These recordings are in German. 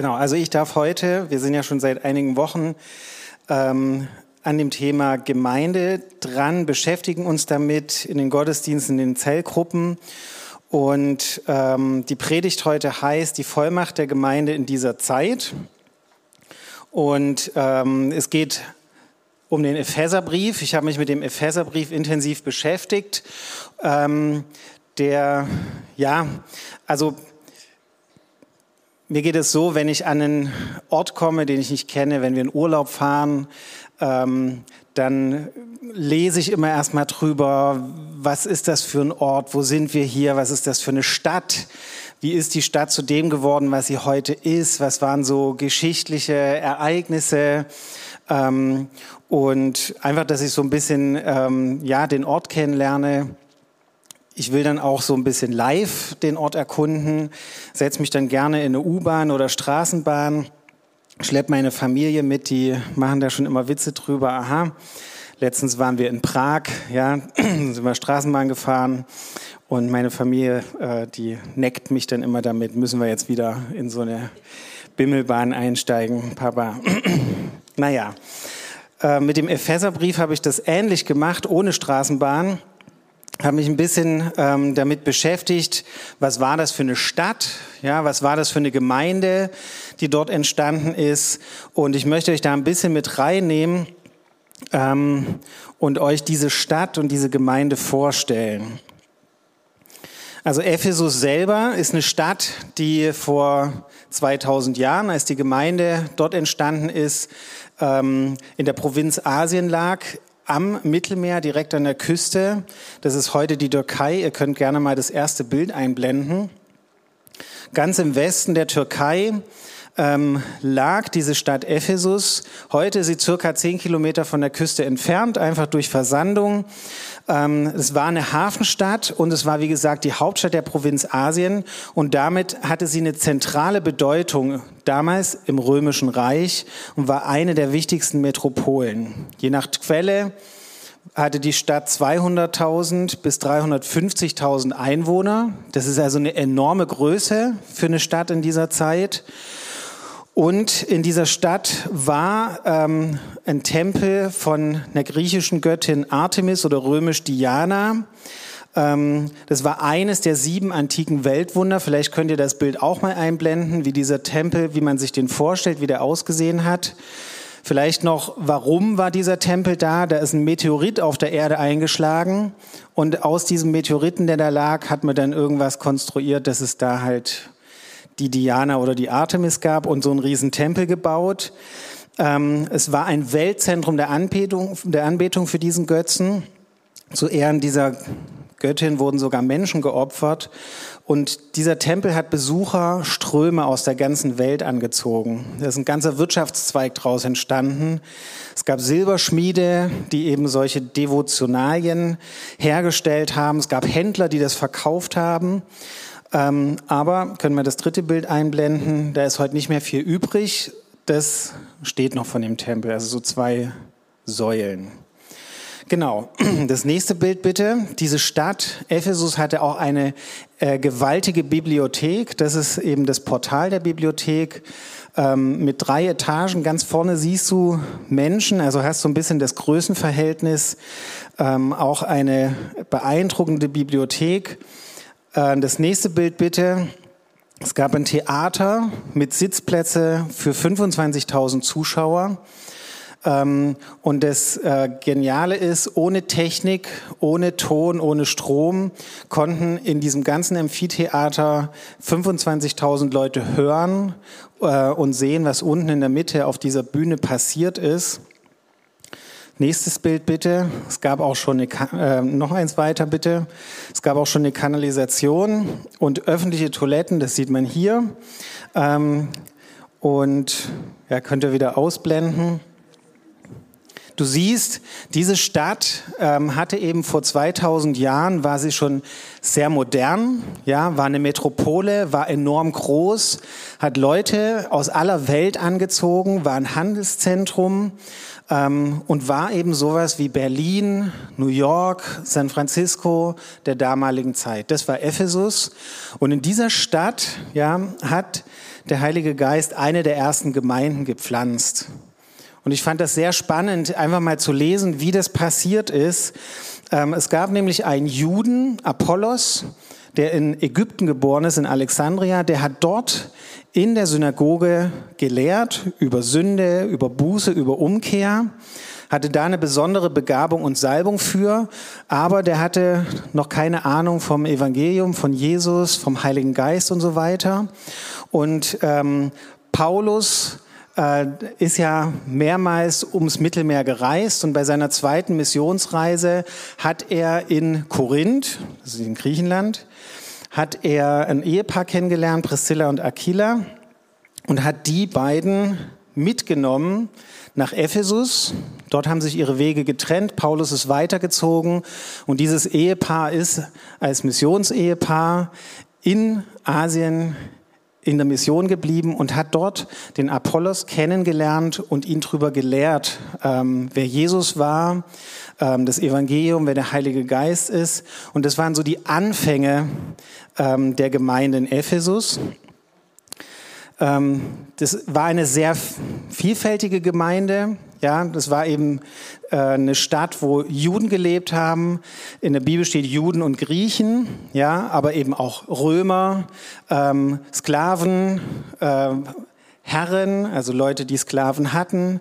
Genau, also ich darf heute, wir sind ja schon seit einigen Wochen ähm, an dem Thema Gemeinde dran, beschäftigen uns damit in den Gottesdiensten, in den Zellgruppen. Und ähm, die Predigt heute heißt die Vollmacht der Gemeinde in dieser Zeit. Und ähm, es geht um den Epheserbrief. Ich habe mich mit dem Epheserbrief intensiv beschäftigt. Ähm, der, ja, also mir geht es so, wenn ich an einen Ort komme, den ich nicht kenne, wenn wir in Urlaub fahren, ähm, dann lese ich immer erstmal drüber, was ist das für ein Ort, wo sind wir hier, was ist das für eine Stadt, wie ist die Stadt zu dem geworden, was sie heute ist, was waren so geschichtliche Ereignisse ähm, und einfach, dass ich so ein bisschen ähm, ja den Ort kennenlerne ich will dann auch so ein bisschen live den Ort erkunden, setze mich dann gerne in eine U-Bahn oder Straßenbahn, schleppe meine Familie mit, die machen da schon immer Witze drüber. Aha, letztens waren wir in Prag, ja, sind wir Straßenbahn gefahren und meine Familie, äh, die neckt mich dann immer damit, müssen wir jetzt wieder in so eine Bimmelbahn einsteigen, Papa. naja, äh, mit dem Epheserbrief habe ich das ähnlich gemacht, ohne Straßenbahn habe mich ein bisschen ähm, damit beschäftigt, was war das für eine Stadt, ja, was war das für eine Gemeinde, die dort entstanden ist. Und ich möchte euch da ein bisschen mit reinnehmen ähm, und euch diese Stadt und diese Gemeinde vorstellen. Also Ephesus selber ist eine Stadt, die vor 2000 Jahren, als die Gemeinde dort entstanden ist, ähm, in der Provinz Asien lag, am Mittelmeer, direkt an der Küste. Das ist heute die Türkei. Ihr könnt gerne mal das erste Bild einblenden. Ganz im Westen der Türkei ähm, lag diese Stadt Ephesus. Heute ist sie circa zehn Kilometer von der Küste entfernt, einfach durch Versandung. Ähm, es war eine Hafenstadt und es war, wie gesagt, die Hauptstadt der Provinz Asien und damit hatte sie eine zentrale Bedeutung damals im Römischen Reich und war eine der wichtigsten Metropolen. Je nach Quelle hatte die Stadt 200.000 bis 350.000 Einwohner. Das ist also eine enorme Größe für eine Stadt in dieser Zeit. Und in dieser Stadt war ähm, ein Tempel von einer griechischen Göttin Artemis oder römisch Diana. Ähm, das war eines der sieben antiken Weltwunder. Vielleicht könnt ihr das Bild auch mal einblenden, wie dieser Tempel, wie man sich den vorstellt, wie der ausgesehen hat. Vielleicht noch, warum war dieser Tempel da? Da ist ein Meteorit auf der Erde eingeschlagen und aus diesem Meteoriten, der da lag, hat man dann irgendwas konstruiert, dass es da halt die Diana oder die Artemis gab und so einen riesen Tempel gebaut. Ähm, es war ein Weltzentrum der Anbetung, der Anbetung für diesen Götzen. Zu Ehren dieser Göttin wurden sogar Menschen geopfert. Und dieser Tempel hat Besucherströme aus der ganzen Welt angezogen. Da ist ein ganzer Wirtschaftszweig daraus entstanden. Es gab Silberschmiede, die eben solche Devotionalien hergestellt haben. Es gab Händler, die das verkauft haben. Ähm, aber können wir das dritte Bild einblenden? Da ist heute nicht mehr viel übrig. Das steht noch von dem Tempel, also so zwei Säulen. Genau. Das nächste Bild bitte. Diese Stadt Ephesus hatte auch eine äh, gewaltige Bibliothek. Das ist eben das Portal der Bibliothek ähm, mit drei Etagen. Ganz vorne siehst du Menschen, also hast du ein bisschen das Größenverhältnis. Ähm, auch eine beeindruckende Bibliothek. Äh, das nächste Bild bitte. Es gab ein Theater mit Sitzplätze für 25.000 Zuschauer. Ähm, und das äh, Geniale ist, ohne Technik, ohne Ton, ohne Strom konnten in diesem ganzen Amphitheater 25.000 Leute hören äh, und sehen, was unten in der Mitte auf dieser Bühne passiert ist. Nächstes Bild bitte. Es gab auch schon eine, äh, noch eins weiter bitte. Es gab auch schon eine Kanalisation und öffentliche Toiletten. Das sieht man hier. Ähm, und ja, könnt ihr wieder ausblenden. du siehst, diese Stadt ähm, hatte eben vor 2000 Jahren, war sie schon sehr modern, ja, war eine Metropole, war enorm groß, hat Leute aus aller Welt angezogen, war ein Handelszentrum ähm, und war eben sowas wie Berlin, New York, San Francisco der damaligen Zeit. Das war Ephesus. Und in dieser Stadt ja, hat der Heilige Geist eine der ersten Gemeinden gepflanzt. Und ich fand das sehr spannend, einfach mal zu lesen, wie das passiert ist. Ähm, es gab nämlich einen Juden, Apollos, der in Ägypten geboren ist, in Alexandria, der hat dort in der Synagoge gelehrt über Sünde, über Buße, über Umkehr, hatte da eine besondere Begabung und Salbung für, aber der hatte noch keine Ahnung vom Evangelium, von Jesus, vom Heiligen Geist und so weiter. Und ähm, Paulus ist ja mehrmals ums Mittelmeer gereist und bei seiner zweiten Missionsreise hat er in Korinth, das ist in Griechenland, hat er ein Ehepaar kennengelernt, Priscilla und Aquila, und hat die beiden mitgenommen nach Ephesus. Dort haben sich ihre Wege getrennt. Paulus ist weitergezogen und dieses Ehepaar ist als Missionsehepaar in Asien in der Mission geblieben und hat dort den Apollos kennengelernt und ihn darüber gelehrt, ähm, wer Jesus war, ähm, das Evangelium, wer der Heilige Geist ist. Und das waren so die Anfänge ähm, der Gemeinde in Ephesus. Ähm, das war eine sehr vielfältige Gemeinde. Ja, das war eben äh, eine Stadt, wo Juden gelebt haben. In der Bibel steht Juden und Griechen, ja, aber eben auch Römer, ähm, Sklaven, äh, Herren, also Leute, die Sklaven hatten,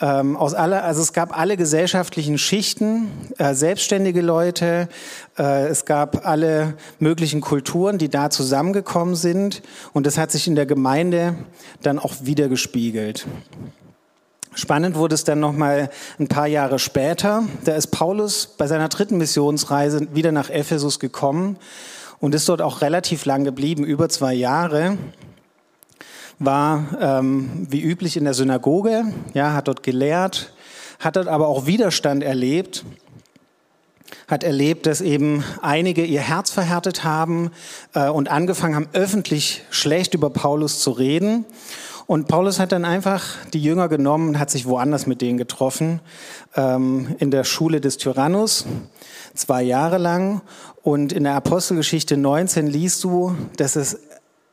ähm, aus aller, also es gab alle gesellschaftlichen Schichten, äh, selbstständige Leute, äh, es gab alle möglichen Kulturen, die da zusammengekommen sind und das hat sich in der Gemeinde dann auch wieder gespiegelt. Spannend wurde es dann noch mal ein paar Jahre später. Da ist Paulus bei seiner dritten Missionsreise wieder nach Ephesus gekommen und ist dort auch relativ lang geblieben, über zwei Jahre war ähm, wie üblich in der Synagoge, ja, hat dort gelehrt, hat dort aber auch Widerstand erlebt, hat erlebt, dass eben einige ihr Herz verhärtet haben äh, und angefangen haben, öffentlich schlecht über Paulus zu reden. Und Paulus hat dann einfach die Jünger genommen und hat sich woanders mit denen getroffen, ähm, in der Schule des Tyrannus, zwei Jahre lang. Und in der Apostelgeschichte 19 liest du, dass es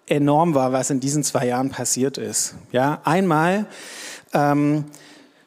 enorm war, was in diesen zwei Jahren passiert ist. Ja, einmal ähm,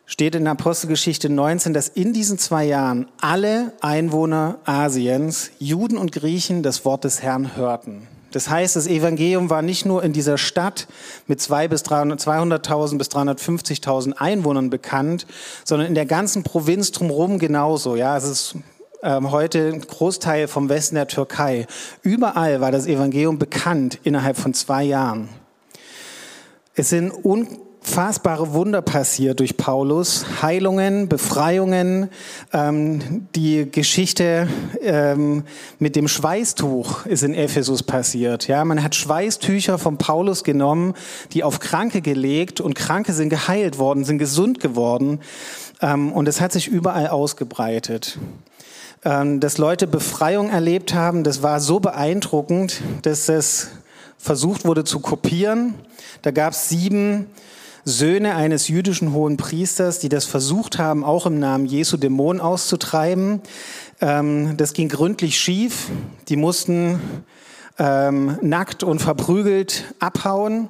steht in Apostelgeschichte 19, dass in diesen zwei Jahren alle Einwohner Asiens, Juden und Griechen, das Wort des Herrn hörten. Das heißt, das Evangelium war nicht nur in dieser Stadt mit 200.000 bis 200.000 bis 350.000 Einwohnern bekannt, sondern in der ganzen Provinz drumherum genauso. Ja, es ist ähm, heute ein Großteil vom Westen der Türkei. Überall war das Evangelium bekannt innerhalb von zwei Jahren. Es sind unfassbare Wunder passiert durch Paulus, Heilungen, Befreiungen, ähm, die Geschichte ähm, mit dem Schweißtuch ist in Ephesus passiert. Ja, man hat Schweißtücher von Paulus genommen, die auf Kranke gelegt und Kranke sind geheilt worden, sind gesund geworden ähm, und es hat sich überall ausgebreitet. Ähm, dass Leute Befreiung erlebt haben. Das war so beeindruckend, dass es versucht wurde zu kopieren. Da gab es sieben Söhne eines jüdischen hohen Priesters, die das versucht haben, auch im Namen Jesu Dämonen auszutreiben. Ähm, das ging gründlich schief. Die mussten ähm, nackt und verprügelt abhauen.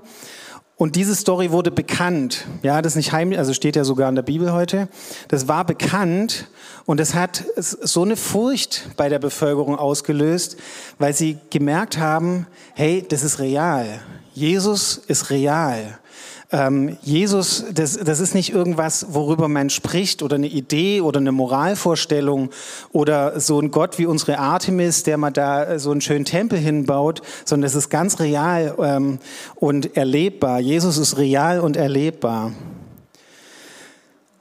Und diese Story wurde bekannt. Ja, das ist nicht heimlich, also steht ja sogar in der Bibel heute. Das war bekannt und es hat so eine Furcht bei der Bevölkerung ausgelöst, weil sie gemerkt haben, hey, das ist real. Jesus ist real. Ähm, Jesus, das, das ist nicht irgendwas, worüber man spricht oder eine Idee oder eine Moralvorstellung oder so ein Gott wie unsere Artemis, der mal da so einen schönen Tempel hinbaut, sondern es ist ganz real ähm, und erlebbar. Jesus ist real und erlebbar.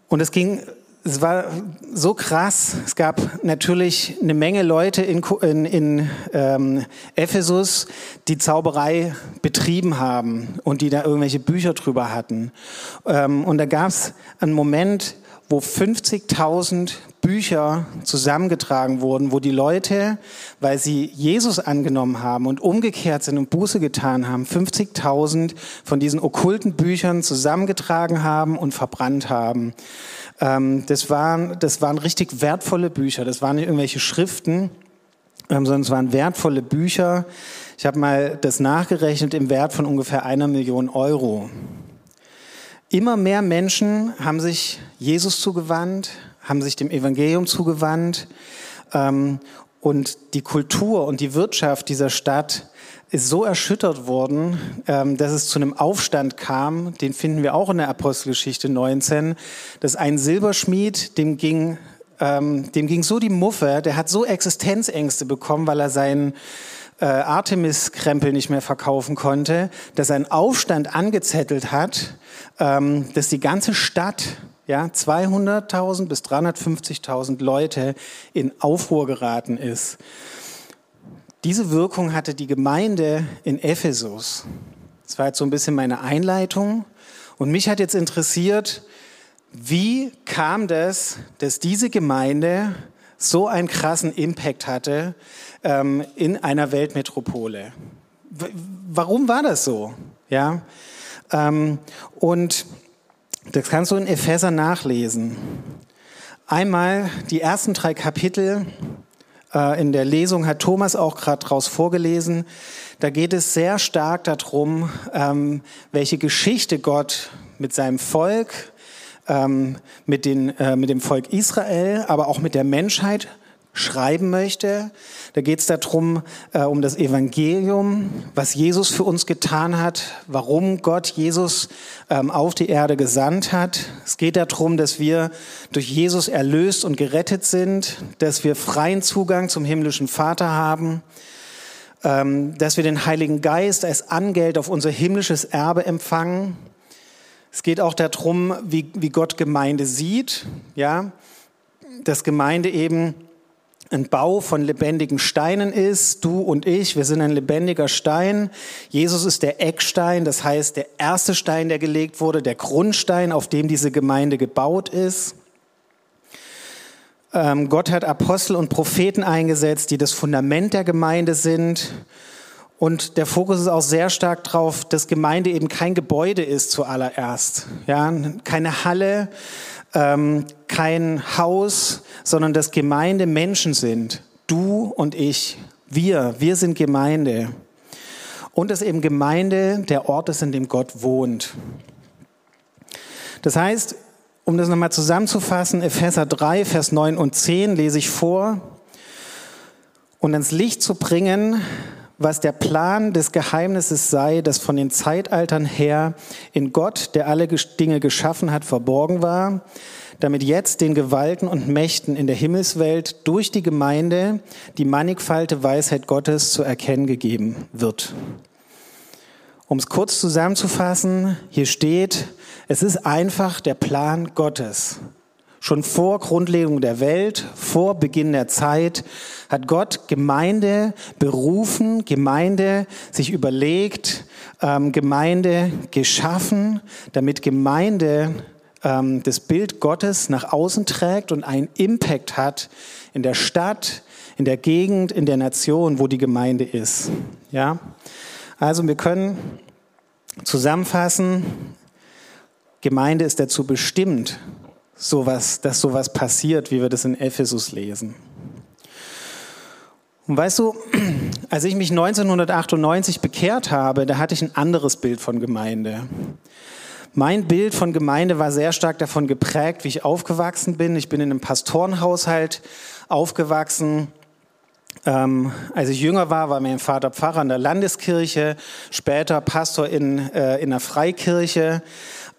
Und es ging es war so krass. Es gab natürlich eine Menge Leute in, in, in ähm, Ephesus, die Zauberei betrieben haben und die da irgendwelche Bücher drüber hatten. Ähm, und da gab es einen Moment, wo 50.000 Bücher zusammengetragen wurden, wo die Leute, weil sie Jesus angenommen haben und umgekehrt sind und Buße getan haben, 50.000 von diesen okkulten Büchern zusammengetragen haben und verbrannt haben. Ähm, das, waren, das waren richtig wertvolle Bücher, das waren nicht irgendwelche Schriften, ähm, sondern es waren wertvolle Bücher. Ich habe mal das nachgerechnet im Wert von ungefähr einer Million Euro. Immer mehr Menschen haben sich Jesus zugewandt, haben sich dem Evangelium zugewandt. Ähm, und die Kultur und die Wirtschaft dieser Stadt ist so erschüttert worden, ähm, dass es zu einem Aufstand kam. Den finden wir auch in der Apostelgeschichte 19, dass ein Silberschmied, dem ging, ähm, dem ging so die Muffe, der hat so Existenzängste bekommen, weil er seinen äh, Artemis-Krempel nicht mehr verkaufen konnte, dass einen Aufstand angezettelt hat, ähm, dass die ganze Stadt, ja, 200.000 bis 350.000 Leute in Aufruhr geraten ist. Diese Wirkung hatte die Gemeinde in Ephesus. Das war jetzt so ein bisschen meine Einleitung. Und mich hat jetzt interessiert, wie kam das, dass diese Gemeinde so einen krassen Impact hatte ähm, in einer Weltmetropole? W warum war das so? Ja, ähm, und das kannst du in Epheser nachlesen. Einmal die ersten drei Kapitel äh, in der Lesung hat Thomas auch gerade daraus vorgelesen. Da geht es sehr stark darum, ähm, welche Geschichte Gott mit seinem Volk, ähm, mit, den, äh, mit dem Volk Israel, aber auch mit der Menschheit schreiben möchte. Da geht es darum, äh, um das Evangelium, was Jesus für uns getan hat, warum Gott Jesus ähm, auf die Erde gesandt hat. Es geht darum, dass wir durch Jesus erlöst und gerettet sind, dass wir freien Zugang zum himmlischen Vater haben, ähm, dass wir den Heiligen Geist als Angeld auf unser himmlisches Erbe empfangen. Es geht auch darum, wie, wie Gott Gemeinde sieht, ja, dass Gemeinde eben ein Bau von lebendigen Steinen ist. Du und ich, wir sind ein lebendiger Stein. Jesus ist der Eckstein, das heißt der erste Stein, der gelegt wurde, der Grundstein, auf dem diese Gemeinde gebaut ist. Ähm, Gott hat Apostel und Propheten eingesetzt, die das Fundament der Gemeinde sind. Und der Fokus ist auch sehr stark darauf, dass Gemeinde eben kein Gebäude ist zuallererst. Ja, keine Halle, ähm, kein Haus, sondern dass Gemeinde Menschen sind. Du und ich, wir, wir sind Gemeinde. Und dass eben Gemeinde der Ort ist, in dem Gott wohnt. Das heißt, um das nochmal zusammenzufassen, Epheser 3, Vers 9 und 10 lese ich vor. Und ans Licht zu bringen, was der Plan des Geheimnisses sei, das von den Zeitaltern her in Gott, der alle Dinge geschaffen hat, verborgen war, damit jetzt den Gewalten und Mächten in der Himmelswelt durch die Gemeinde die mannigfalte Weisheit Gottes zu erkennen gegeben wird. Um es kurz zusammenzufassen, hier steht, es ist einfach der Plan Gottes. Schon vor Grundlegung der Welt, vor Beginn der Zeit, hat Gott Gemeinde berufen, Gemeinde sich überlegt, ähm, Gemeinde geschaffen, damit Gemeinde ähm, das Bild Gottes nach außen trägt und einen Impact hat in der Stadt, in der Gegend, in der Nation, wo die Gemeinde ist. Ja? Also wir können zusammenfassen, Gemeinde ist dazu bestimmt, sowas, dass sowas passiert, wie wir das in Ephesus lesen. Und weißt du, als ich mich 1998 bekehrt habe, da hatte ich ein anderes Bild von Gemeinde. Mein Bild von Gemeinde war sehr stark davon geprägt, wie ich aufgewachsen bin. Ich bin in einem Pastorenhaushalt aufgewachsen. Ähm, als ich jünger war, war mein Vater Pfarrer in der Landeskirche, später Pastor in, äh, in der Freikirche.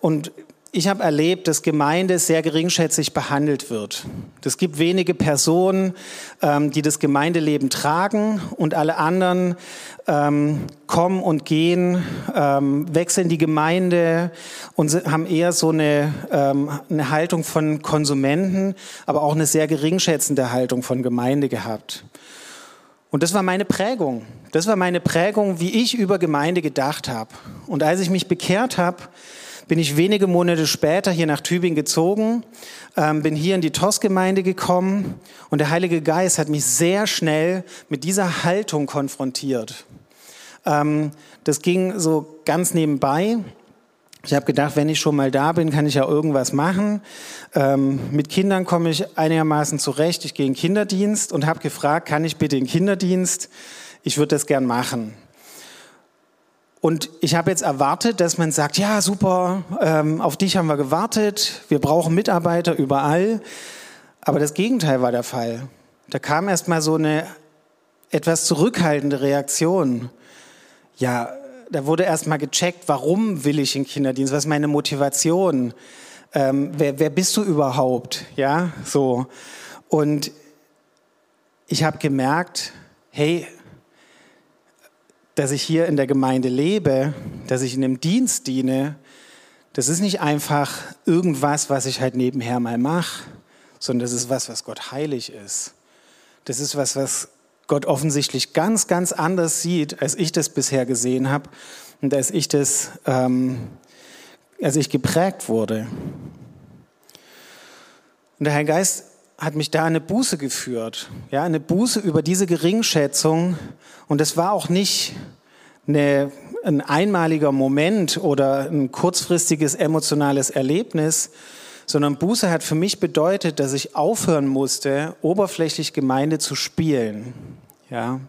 Und ich habe erlebt, dass Gemeinde sehr geringschätzig behandelt wird. Es gibt wenige Personen, ähm, die das Gemeindeleben tragen und alle anderen ähm, kommen und gehen, ähm, wechseln die Gemeinde und haben eher so eine, ähm, eine Haltung von Konsumenten, aber auch eine sehr geringschätzende Haltung von Gemeinde gehabt. Und das war meine Prägung. Das war meine Prägung, wie ich über Gemeinde gedacht habe. Und als ich mich bekehrt habe, bin ich wenige Monate später hier nach Tübingen gezogen, ähm, bin hier in die TOS-Gemeinde gekommen und der Heilige Geist hat mich sehr schnell mit dieser Haltung konfrontiert. Ähm, das ging so ganz nebenbei. Ich habe gedacht, wenn ich schon mal da bin, kann ich ja irgendwas machen. Ähm, mit Kindern komme ich einigermaßen zurecht. Ich gehe in den Kinderdienst und habe gefragt, kann ich bitte in den Kinderdienst? Ich würde das gern machen. Und ich habe jetzt erwartet, dass man sagt, ja, super, ähm, auf dich haben wir gewartet, wir brauchen Mitarbeiter überall. Aber das Gegenteil war der Fall. Da kam erst mal so eine etwas zurückhaltende Reaktion. Ja, da wurde erstmal gecheckt, warum will ich in Kinderdienst, was ist meine Motivation, ähm, wer, wer bist du überhaupt, ja, so. Und ich habe gemerkt, hey, dass ich hier in der Gemeinde lebe, dass ich in einem Dienst diene, das ist nicht einfach irgendwas, was ich halt nebenher mal mache, sondern das ist was, was Gott heilig ist. Das ist was, was Gott offensichtlich ganz, ganz anders sieht, als ich das bisher gesehen habe und als ich das, ähm, als ich geprägt wurde. Und der Heilige Geist hat mich da eine Buße geführt, ja, eine Buße über diese Geringschätzung. Und das war auch nicht eine, ein einmaliger Moment oder ein kurzfristiges emotionales Erlebnis, sondern Buße hat für mich bedeutet, dass ich aufhören musste, oberflächlich Gemeinde zu spielen. Ja?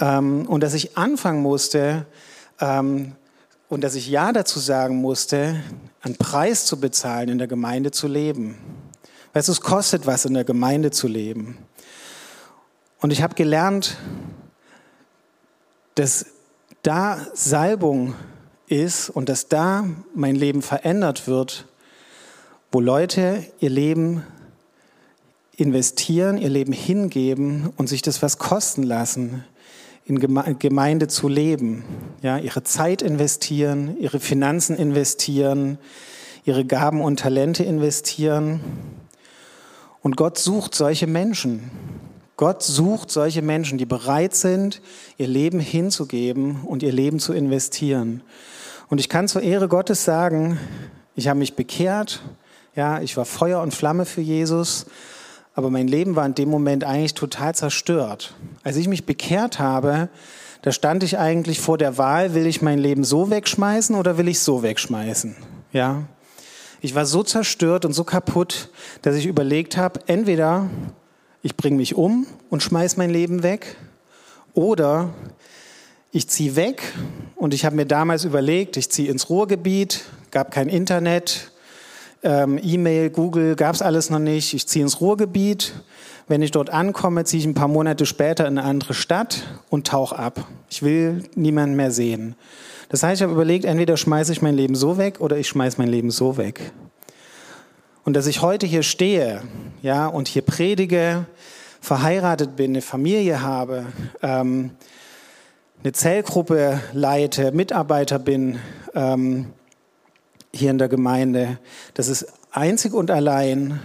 Ähm, und dass ich anfangen musste ähm, und dass ich Ja dazu sagen musste, einen Preis zu bezahlen, in der Gemeinde zu leben. Weißt du, es kostet was, in der Gemeinde zu leben. Und ich habe gelernt, dass da Salbung ist und dass da mein Leben verändert wird, wo Leute ihr Leben investieren, ihr Leben hingeben und sich das was kosten lassen, in Gemeinde zu leben. Ja, ihre Zeit investieren, ihre Finanzen investieren, ihre Gaben und Talente investieren. Und Gott sucht solche Menschen. Gott sucht solche Menschen, die bereit sind, ihr Leben hinzugeben und ihr Leben zu investieren. Und ich kann zur Ehre Gottes sagen, ich habe mich bekehrt, ja, ich war Feuer und Flamme für Jesus, aber mein Leben war in dem Moment eigentlich total zerstört. Als ich mich bekehrt habe, da stand ich eigentlich vor der Wahl, will ich mein Leben so wegschmeißen oder will ich so wegschmeißen? Ja. Ich war so zerstört und so kaputt, dass ich überlegt habe, entweder ich bringe mich um und schmeiß mein Leben weg oder ich ziehe weg und ich habe mir damals überlegt, ich ziehe ins Ruhrgebiet, gab kein Internet, ähm, E-Mail, Google, gab es alles noch nicht. Ich ziehe ins Ruhrgebiet. Wenn ich dort ankomme, ziehe ich ein paar Monate später in eine andere Stadt und tauche ab. Ich will niemanden mehr sehen. Das heißt, ich habe überlegt, entweder schmeiße ich mein Leben so weg oder ich schmeiße mein Leben so weg. Und dass ich heute hier stehe, ja, und hier predige, verheiratet bin, eine Familie habe, ähm, eine Zellgruppe leite, Mitarbeiter bin, ähm, hier in der Gemeinde. Das ist einzig und allein,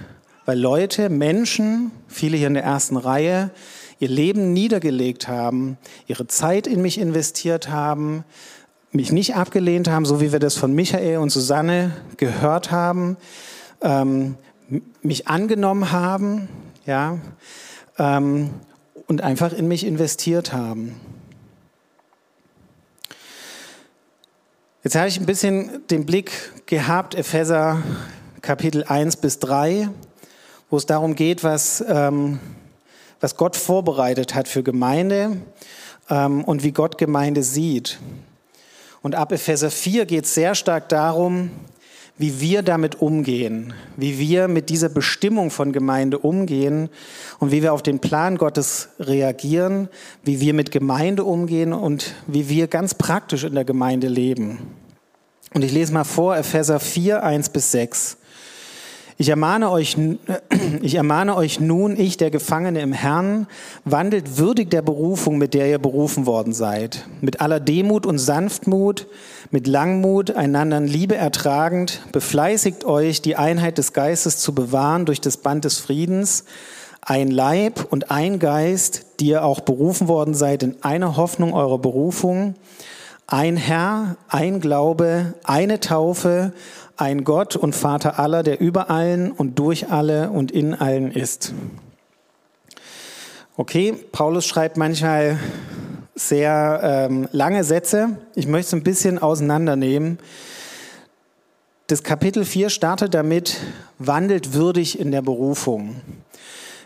weil Leute, Menschen, viele hier in der ersten Reihe, ihr Leben niedergelegt haben, ihre Zeit in mich investiert haben, mich nicht abgelehnt haben, so wie wir das von Michael und Susanne gehört haben, ähm, mich angenommen haben, ja, ähm, und einfach in mich investiert haben. Jetzt habe ich ein bisschen den Blick gehabt, Epheser Kapitel 1 bis 3, wo es darum geht, was, ähm, was Gott vorbereitet hat für Gemeinde ähm, und wie Gott Gemeinde sieht. Und ab Epheser 4 geht es sehr stark darum, wie wir damit umgehen, wie wir mit dieser Bestimmung von Gemeinde umgehen und wie wir auf den Plan Gottes reagieren, wie wir mit Gemeinde umgehen und wie wir ganz praktisch in der Gemeinde leben. Und ich lese mal vor, Epheser 4, 1 bis 6. Ich ermahne euch, ich ermahne euch nun, ich, der Gefangene im Herrn, wandelt würdig der Berufung, mit der ihr berufen worden seid. Mit aller Demut und Sanftmut, mit Langmut, einander in Liebe ertragend, befleißigt euch, die Einheit des Geistes zu bewahren durch das Band des Friedens. Ein Leib und ein Geist, die ihr auch berufen worden seid in einer Hoffnung eurer Berufung ein Herr, ein Glaube, eine Taufe, ein Gott und Vater aller, der über allen und durch alle und in allen ist. Okay, Paulus schreibt manchmal sehr ähm, lange Sätze. Ich möchte es ein bisschen auseinandernehmen. Das Kapitel 4 startet damit, wandelt würdig in der Berufung.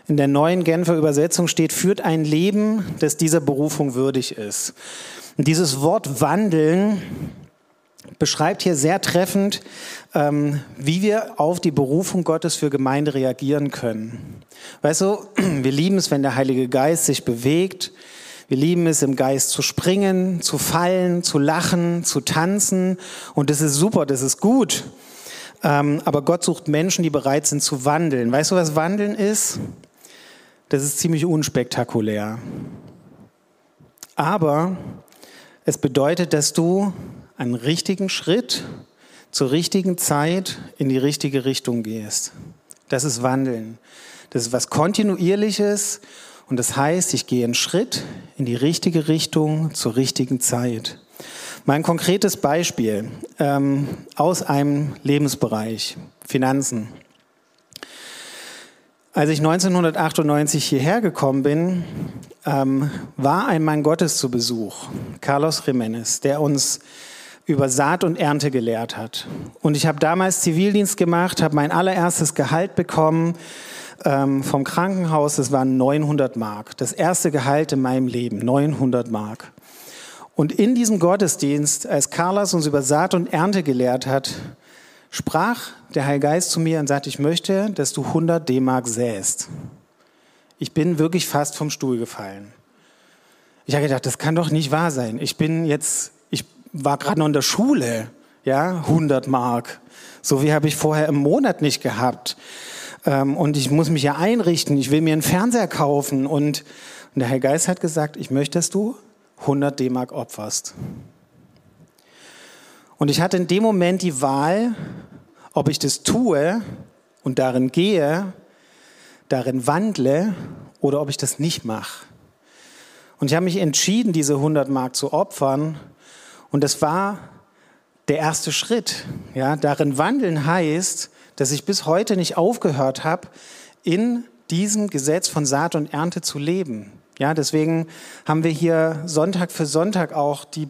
In der neuen Genfer Übersetzung steht, führt ein Leben, das dieser Berufung würdig ist. Und dieses Wort wandeln beschreibt hier sehr treffend, ähm, wie wir auf die Berufung Gottes für Gemeinde reagieren können. Weißt du, wir lieben es, wenn der Heilige Geist sich bewegt. Wir lieben es, im Geist zu springen, zu fallen, zu lachen, zu tanzen. Und das ist super, das ist gut. Ähm, aber Gott sucht Menschen, die bereit sind zu wandeln. Weißt du, was Wandeln ist? Das ist ziemlich unspektakulär. Aber es bedeutet, dass du einen richtigen Schritt zur richtigen Zeit in die richtige Richtung gehst. Das ist Wandeln. Das ist was Kontinuierliches und das heißt, ich gehe einen Schritt in die richtige Richtung zur richtigen Zeit. Mein konkretes Beispiel ähm, aus einem Lebensbereich, Finanzen. Als ich 1998 hierher gekommen bin, ähm, war ein Mann Gottes zu Besuch, Carlos Jiménez, der uns über Saat und Ernte gelehrt hat. Und ich habe damals Zivildienst gemacht, habe mein allererstes Gehalt bekommen ähm, vom Krankenhaus. Das waren 900 Mark. Das erste Gehalt in meinem Leben, 900 Mark. Und in diesem Gottesdienst, als Carlos uns über Saat und Ernte gelehrt hat, sprach der Heilige Geist zu mir und sagte, ich möchte, dass du 100 D-Mark säst. Ich bin wirklich fast vom Stuhl gefallen. Ich habe gedacht, das kann doch nicht wahr sein. Ich bin jetzt, war gerade noch in der Schule, ja, 100 Mark. So wie habe ich vorher im Monat nicht gehabt. Ähm, und ich muss mich ja einrichten. Ich will mir einen Fernseher kaufen. Und, und der Herr Geist hat gesagt, ich möchte, dass du 100 D-Mark opferst. Und ich hatte in dem Moment die Wahl, ob ich das tue und darin gehe, darin wandle oder ob ich das nicht mache. Und ich habe mich entschieden, diese 100 Mark zu opfern. Und das war der erste Schritt. Ja, darin wandeln heißt, dass ich bis heute nicht aufgehört habe, in diesem Gesetz von Saat und Ernte zu leben. Ja, deswegen haben wir hier Sonntag für Sonntag auch die,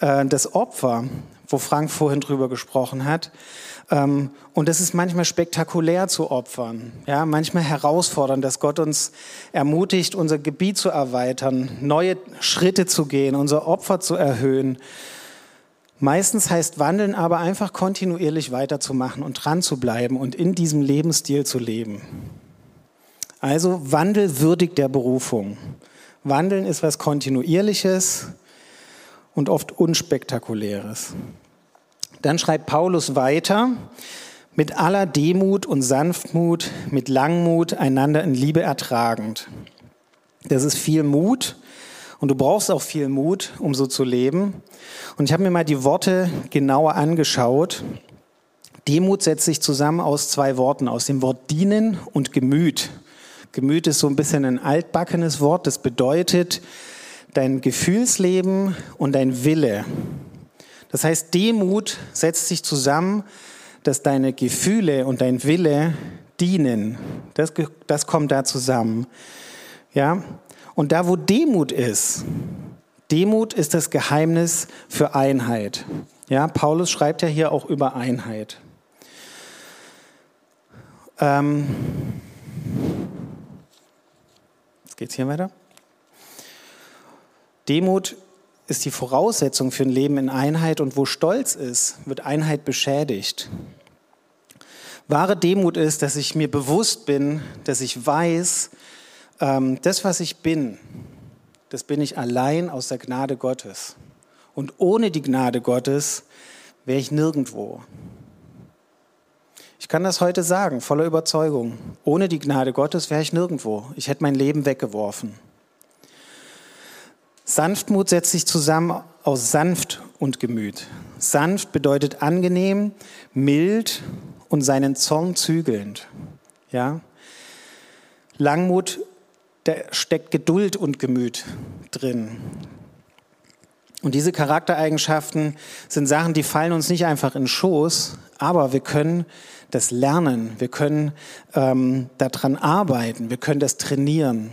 äh, das Opfer, wo Frank vorhin drüber gesprochen hat. Ähm, und es ist manchmal spektakulär zu opfern, ja, manchmal herausfordernd, dass Gott uns ermutigt, unser Gebiet zu erweitern, neue Schritte zu gehen, unser Opfer zu erhöhen. Meistens heißt Wandeln aber einfach kontinuierlich weiterzumachen und dran zu bleiben und in diesem Lebensstil zu leben. Also Wandel würdigt der Berufung. Wandeln ist was Kontinuierliches und oft Unspektakuläres. Dann schreibt Paulus weiter, mit aller Demut und Sanftmut, mit Langmut einander in Liebe ertragend. Das ist viel Mut und du brauchst auch viel Mut, um so zu leben. Und ich habe mir mal die Worte genauer angeschaut. Demut setzt sich zusammen aus zwei Worten, aus dem Wort dienen und Gemüt. Gemüt ist so ein bisschen ein altbackenes Wort, das bedeutet dein Gefühlsleben und dein Wille. Das heißt, Demut setzt sich zusammen, dass deine Gefühle und dein Wille dienen. Das, das kommt da zusammen. Ja? Und da, wo Demut ist, Demut ist das Geheimnis für Einheit. Ja, Paulus schreibt ja hier auch über Einheit. Ähm, jetzt geht's hier weiter. Demut ist die Voraussetzung für ein Leben in Einheit und wo Stolz ist, wird Einheit beschädigt. Wahre Demut ist, dass ich mir bewusst bin, dass ich weiß, ähm, das, was ich bin, das bin ich allein aus der Gnade Gottes. Und ohne die Gnade Gottes wäre ich nirgendwo. Ich kann das heute sagen, voller Überzeugung. Ohne die Gnade Gottes wäre ich nirgendwo. Ich hätte mein Leben weggeworfen. Sanftmut setzt sich zusammen aus sanft und Gemüt. Sanft bedeutet angenehm, mild und seinen Zorn zügelnd. Ja? Langmut, da steckt Geduld und Gemüt drin. Und diese Charaktereigenschaften sind Sachen, die fallen uns nicht einfach in den Schoß, aber wir können das lernen, wir können ähm, daran arbeiten, wir können das trainieren.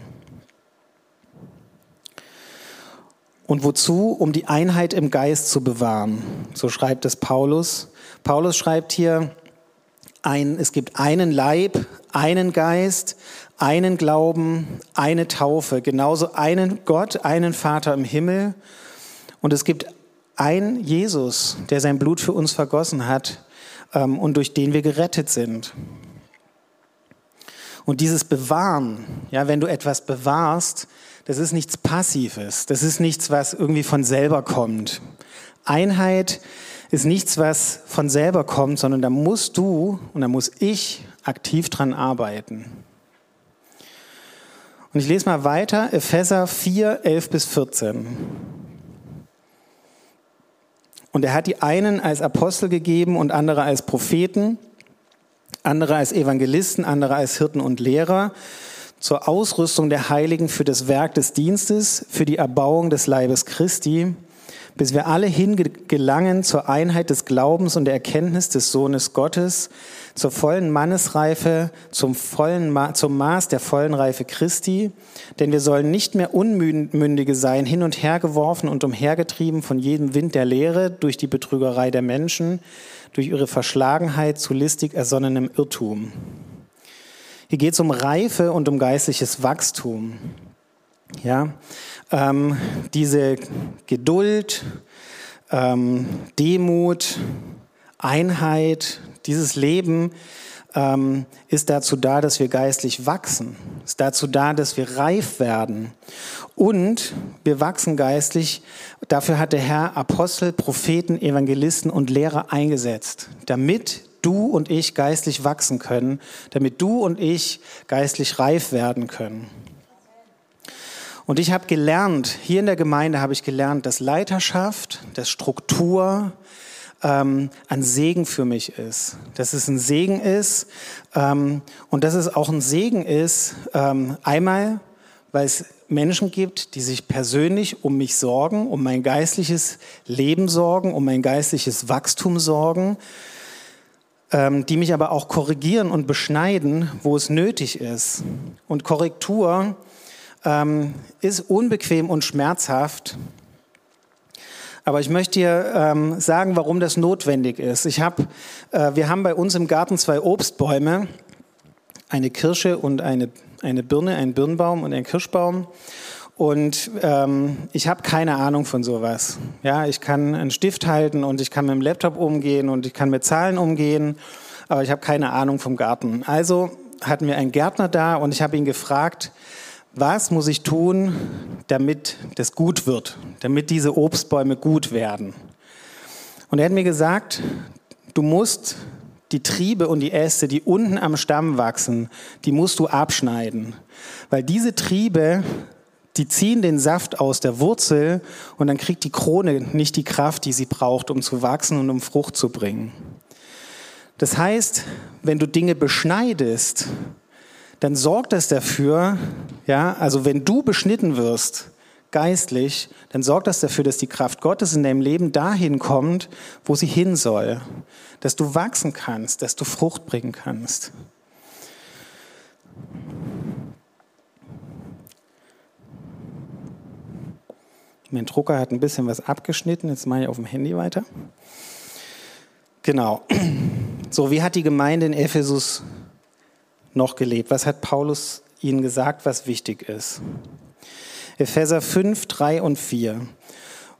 Und wozu? Um die Einheit im Geist zu bewahren. So schreibt es Paulus. Paulus schreibt hier, ein, es gibt einen Leib, einen Geist, einen Glauben, eine Taufe, genauso einen Gott, einen Vater im Himmel. Und es gibt einen Jesus, der sein Blut für uns vergossen hat ähm, und durch den wir gerettet sind. Und dieses Bewahren, ja, wenn du etwas bewahrst, das ist nichts Passives, das ist nichts, was irgendwie von selber kommt. Einheit ist nichts, was von selber kommt, sondern da musst du und da muss ich aktiv dran arbeiten. Und ich lese mal weiter, Epheser 4, 11 bis 14. Und er hat die einen als Apostel gegeben und andere als Propheten, andere als Evangelisten, andere als Hirten und Lehrer zur Ausrüstung der Heiligen für das Werk des Dienstes, für die Erbauung des Leibes Christi, bis wir alle hingelangen zur Einheit des Glaubens und der Erkenntnis des Sohnes Gottes, zur vollen Mannesreife, zum, vollen Ma zum Maß der vollen Reife Christi. Denn wir sollen nicht mehr Unmündige sein, hin und her geworfen und umhergetrieben von jedem Wind der Lehre, durch die Betrügerei der Menschen, durch ihre Verschlagenheit zu listig ersonnenem Irrtum. Hier geht es um Reife und um geistliches Wachstum. Ja, ähm, diese Geduld, ähm, Demut, Einheit, dieses Leben ähm, ist dazu da, dass wir geistlich wachsen, ist dazu da, dass wir reif werden. Und wir wachsen geistlich, dafür hat der Herr Apostel, Propheten, Evangelisten und Lehrer eingesetzt, damit du und ich geistlich wachsen können, damit du und ich geistlich reif werden können. Und ich habe gelernt, hier in der Gemeinde habe ich gelernt, dass Leiterschaft, dass Struktur ähm, ein Segen für mich ist. Dass es ein Segen ist ähm, und dass es auch ein Segen ist, ähm, einmal, weil es Menschen gibt, die sich persönlich um mich sorgen, um mein geistliches Leben sorgen, um mein geistliches Wachstum sorgen, ähm, die mich aber auch korrigieren und beschneiden, wo es nötig ist. Und Korrektur ähm, ist unbequem und schmerzhaft. Aber ich möchte dir ähm, sagen, warum das notwendig ist. Ich hab, äh, wir haben bei uns im Garten zwei Obstbäume, eine Kirsche und eine, eine Birne, einen Birnbaum und einen Kirschbaum. Und ähm, ich habe keine Ahnung von sowas. Ja, ich kann einen Stift halten und ich kann mit dem Laptop umgehen und ich kann mit Zahlen umgehen, aber ich habe keine Ahnung vom Garten. Also hatten wir einen Gärtner da und ich habe ihn gefragt, was muss ich tun, damit das gut wird, damit diese Obstbäume gut werden? Und er hat mir gesagt, du musst die Triebe und die Äste, die unten am Stamm wachsen, die musst du abschneiden. Weil diese Triebe, die ziehen den Saft aus der Wurzel und dann kriegt die Krone nicht die Kraft, die sie braucht, um zu wachsen und um Frucht zu bringen. Das heißt, wenn du Dinge beschneidest, dann sorgt das dafür, ja, also wenn du beschnitten wirst, geistlich, dann sorgt das dafür, dass die Kraft Gottes in deinem Leben dahin kommt, wo sie hin soll. Dass du wachsen kannst, dass du Frucht bringen kannst. Mein Drucker hat ein bisschen was abgeschnitten, jetzt mache ich auf dem Handy weiter. Genau. So, wie hat die Gemeinde in Ephesus noch gelebt? Was hat Paulus ihnen gesagt, was wichtig ist? Epheser 5, 3 und 4.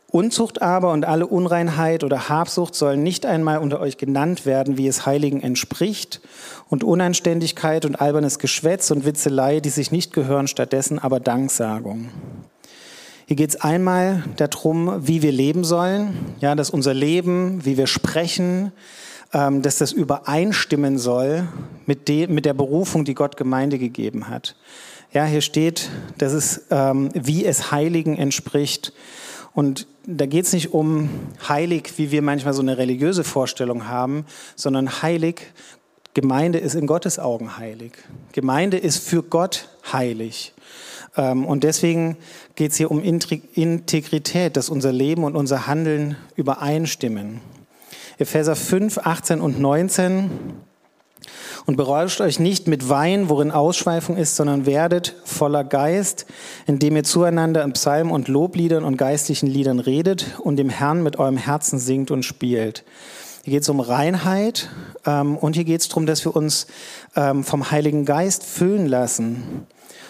Unzucht aber und alle Unreinheit oder Habsucht sollen nicht einmal unter euch genannt werden, wie es Heiligen entspricht, und Unanständigkeit und albernes Geschwätz und Witzelei, die sich nicht gehören, stattdessen aber Danksagung. Hier geht es einmal darum, wie wir leben sollen, ja, dass unser Leben, wie wir sprechen, ähm, dass das übereinstimmen soll mit, de, mit der Berufung, die Gott Gemeinde gegeben hat. Ja, hier steht, dass es, ähm, wie es Heiligen entspricht. Und da geht es nicht um heilig, wie wir manchmal so eine religiöse Vorstellung haben, sondern heilig Gemeinde ist in Gottes Augen heilig. Gemeinde ist für Gott heilig. Ähm, und deswegen geht es hier um Integrität, dass unser Leben und unser Handeln übereinstimmen. Epheser 5, 18 und 19. Und berauscht euch nicht mit Wein, worin Ausschweifung ist, sondern werdet voller Geist, indem ihr zueinander in Psalmen und Lobliedern und geistlichen Liedern redet und dem Herrn mit eurem Herzen singt und spielt. Hier geht es um Reinheit ähm, und hier geht es darum, dass wir uns ähm, vom Heiligen Geist füllen lassen.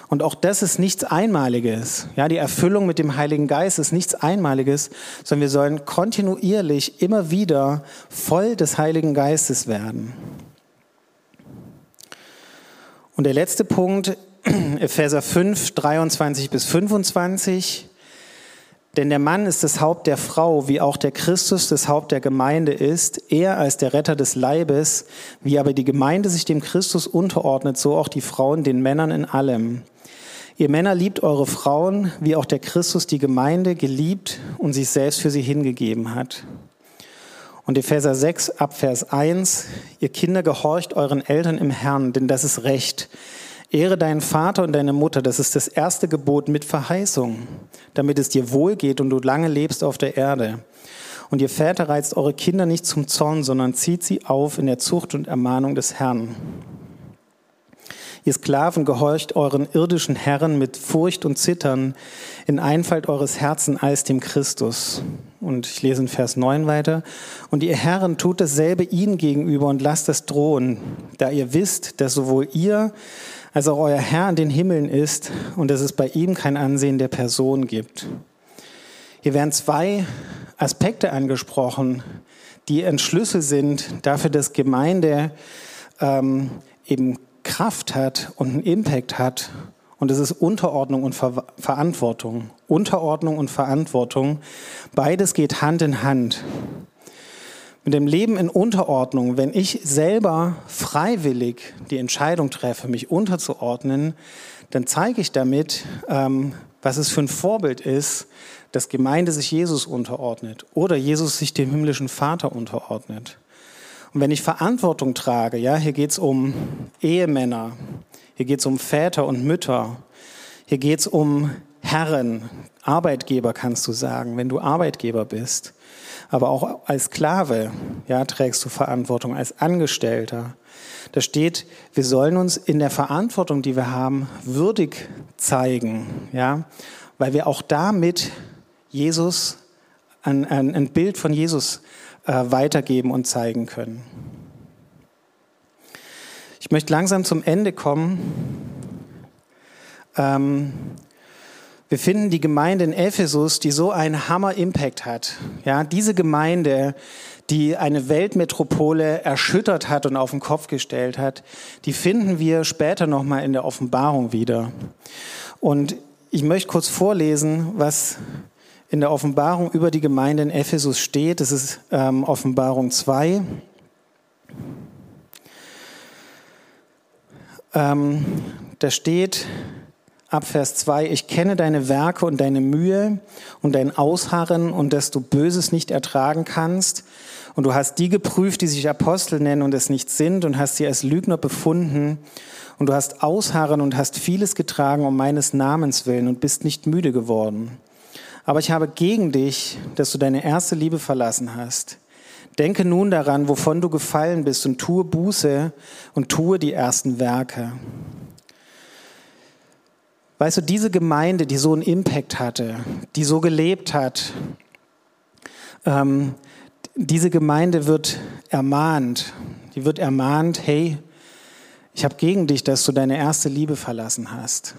Und auch das ist nichts Einmaliges. Ja, die Erfüllung mit dem Heiligen Geist ist nichts Einmaliges, sondern wir sollen kontinuierlich immer wieder voll des Heiligen Geistes werden. Und der letzte Punkt, Epheser 5, 23 bis 25. Denn der Mann ist das Haupt der Frau, wie auch der Christus das Haupt der Gemeinde ist, er als der Retter des Leibes, wie aber die Gemeinde sich dem Christus unterordnet, so auch die Frauen den Männern in allem. Ihr Männer liebt eure Frauen, wie auch der Christus die Gemeinde geliebt und sich selbst für sie hingegeben hat. Und Epheser 6 ab Vers 1, ihr Kinder gehorcht euren Eltern im Herrn, denn das ist Recht. Ehre deinen Vater und deine Mutter, das ist das erste Gebot mit Verheißung, damit es dir wohl geht und du lange lebst auf der Erde. Und ihr Väter reizt eure Kinder nicht zum Zorn, sondern zieht sie auf in der Zucht und Ermahnung des Herrn. Ihr Sklaven gehorcht euren irdischen Herren mit Furcht und Zittern in Einfalt eures Herzen als dem Christus. Und ich lese in Vers 9 weiter. Und ihr Herren tut dasselbe ihnen gegenüber und lasst das drohen, da ihr wisst, dass sowohl ihr als auch euer Herr an den Himmeln ist und dass es bei ihm kein Ansehen der Person gibt. Hier werden zwei Aspekte angesprochen, die ein Schlüssel sind dafür, dass Gemeinde ähm, eben Kraft hat und einen Impact hat. Und es ist Unterordnung und Ver Verantwortung. Unterordnung und Verantwortung, beides geht Hand in Hand. Mit dem Leben in Unterordnung, wenn ich selber freiwillig die Entscheidung treffe, mich unterzuordnen, dann zeige ich damit, ähm, was es für ein Vorbild ist, dass Gemeinde sich Jesus unterordnet oder Jesus sich dem himmlischen Vater unterordnet. Und wenn ich Verantwortung trage, ja, hier geht es um Ehemänner, hier geht es um Väter und Mütter, hier geht es um Herren, Arbeitgeber kannst du sagen, wenn du Arbeitgeber bist. Aber auch als Sklave ja, trägst du Verantwortung, als Angestellter. Da steht, wir sollen uns in der Verantwortung, die wir haben, würdig zeigen, ja, weil wir auch damit Jesus, ein, ein, ein Bild von Jesus weitergeben und zeigen können. Ich möchte langsam zum Ende kommen. Ähm, wir finden die Gemeinde in Ephesus, die so einen Hammer-Impact hat. Ja, diese Gemeinde, die eine Weltmetropole erschüttert hat und auf den Kopf gestellt hat, die finden wir später nochmal in der Offenbarung wieder. Und ich möchte kurz vorlesen, was in der Offenbarung über die Gemeinde in Ephesus steht. Das ist ähm, Offenbarung 2. Ähm, da steht ab Vers 2, ich kenne deine Werke und deine Mühe und dein Ausharren und dass du Böses nicht ertragen kannst. Und du hast die geprüft, die sich Apostel nennen und es nicht sind und hast sie als Lügner befunden. Und du hast Ausharren und hast vieles getragen um meines Namens willen und bist nicht müde geworden. Aber ich habe gegen dich, dass du deine erste Liebe verlassen hast. Denke nun daran, wovon du gefallen bist und tue Buße und tue die ersten Werke. Weißt du, diese Gemeinde, die so einen Impact hatte, die so gelebt hat, ähm, diese Gemeinde wird ermahnt. Die wird ermahnt, hey, ich habe gegen dich, dass du deine erste Liebe verlassen hast.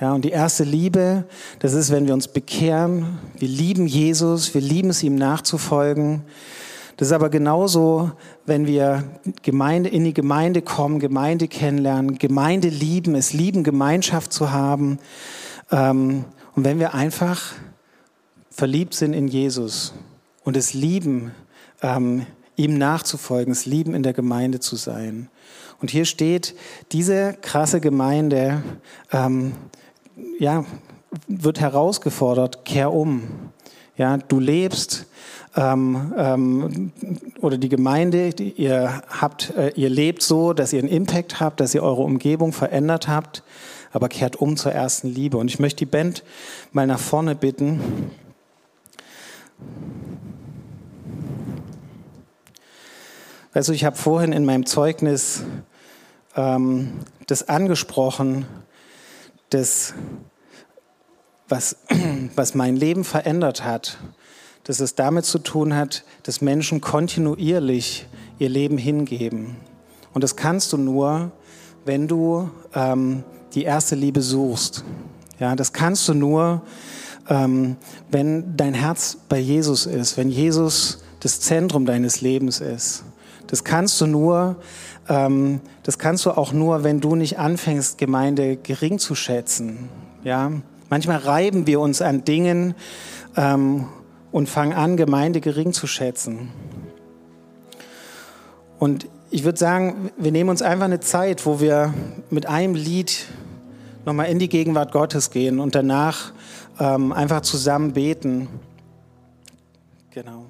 Ja, und die erste Liebe, das ist, wenn wir uns bekehren. Wir lieben Jesus, wir lieben es, ihm nachzufolgen. Das ist aber genauso, wenn wir Gemeinde, in die Gemeinde kommen, Gemeinde kennenlernen, Gemeinde lieben, es lieben, Gemeinschaft zu haben. Ähm, und wenn wir einfach verliebt sind in Jesus und es lieben, ähm, ihm nachzufolgen, es lieben, in der Gemeinde zu sein. Und hier steht, diese krasse Gemeinde, ähm, ja, wird herausgefordert, kehr um. Ja, du lebst ähm, ähm, oder die Gemeinde, die ihr habt, äh, ihr lebt so, dass ihr einen Impact habt, dass ihr eure Umgebung verändert habt, aber kehrt um zur ersten Liebe. Und ich möchte die Band mal nach vorne bitten. Also ich habe vorhin in meinem Zeugnis ähm, das angesprochen, das, was, was mein Leben verändert hat, dass es damit zu tun hat, dass Menschen kontinuierlich ihr Leben hingeben. Und das kannst du nur, wenn du ähm, die erste Liebe suchst. Ja, das kannst du nur, ähm, wenn dein Herz bei Jesus ist, wenn Jesus das Zentrum deines Lebens ist. Das kannst du nur, ähm, das kannst du auch nur, wenn du nicht anfängst, Gemeinde gering zu schätzen. Ja, manchmal reiben wir uns an Dingen ähm, und fangen an, Gemeinde gering zu schätzen. Und ich würde sagen, wir nehmen uns einfach eine Zeit, wo wir mit einem Lied nochmal in die Gegenwart Gottes gehen und danach ähm, einfach zusammen beten. Genau.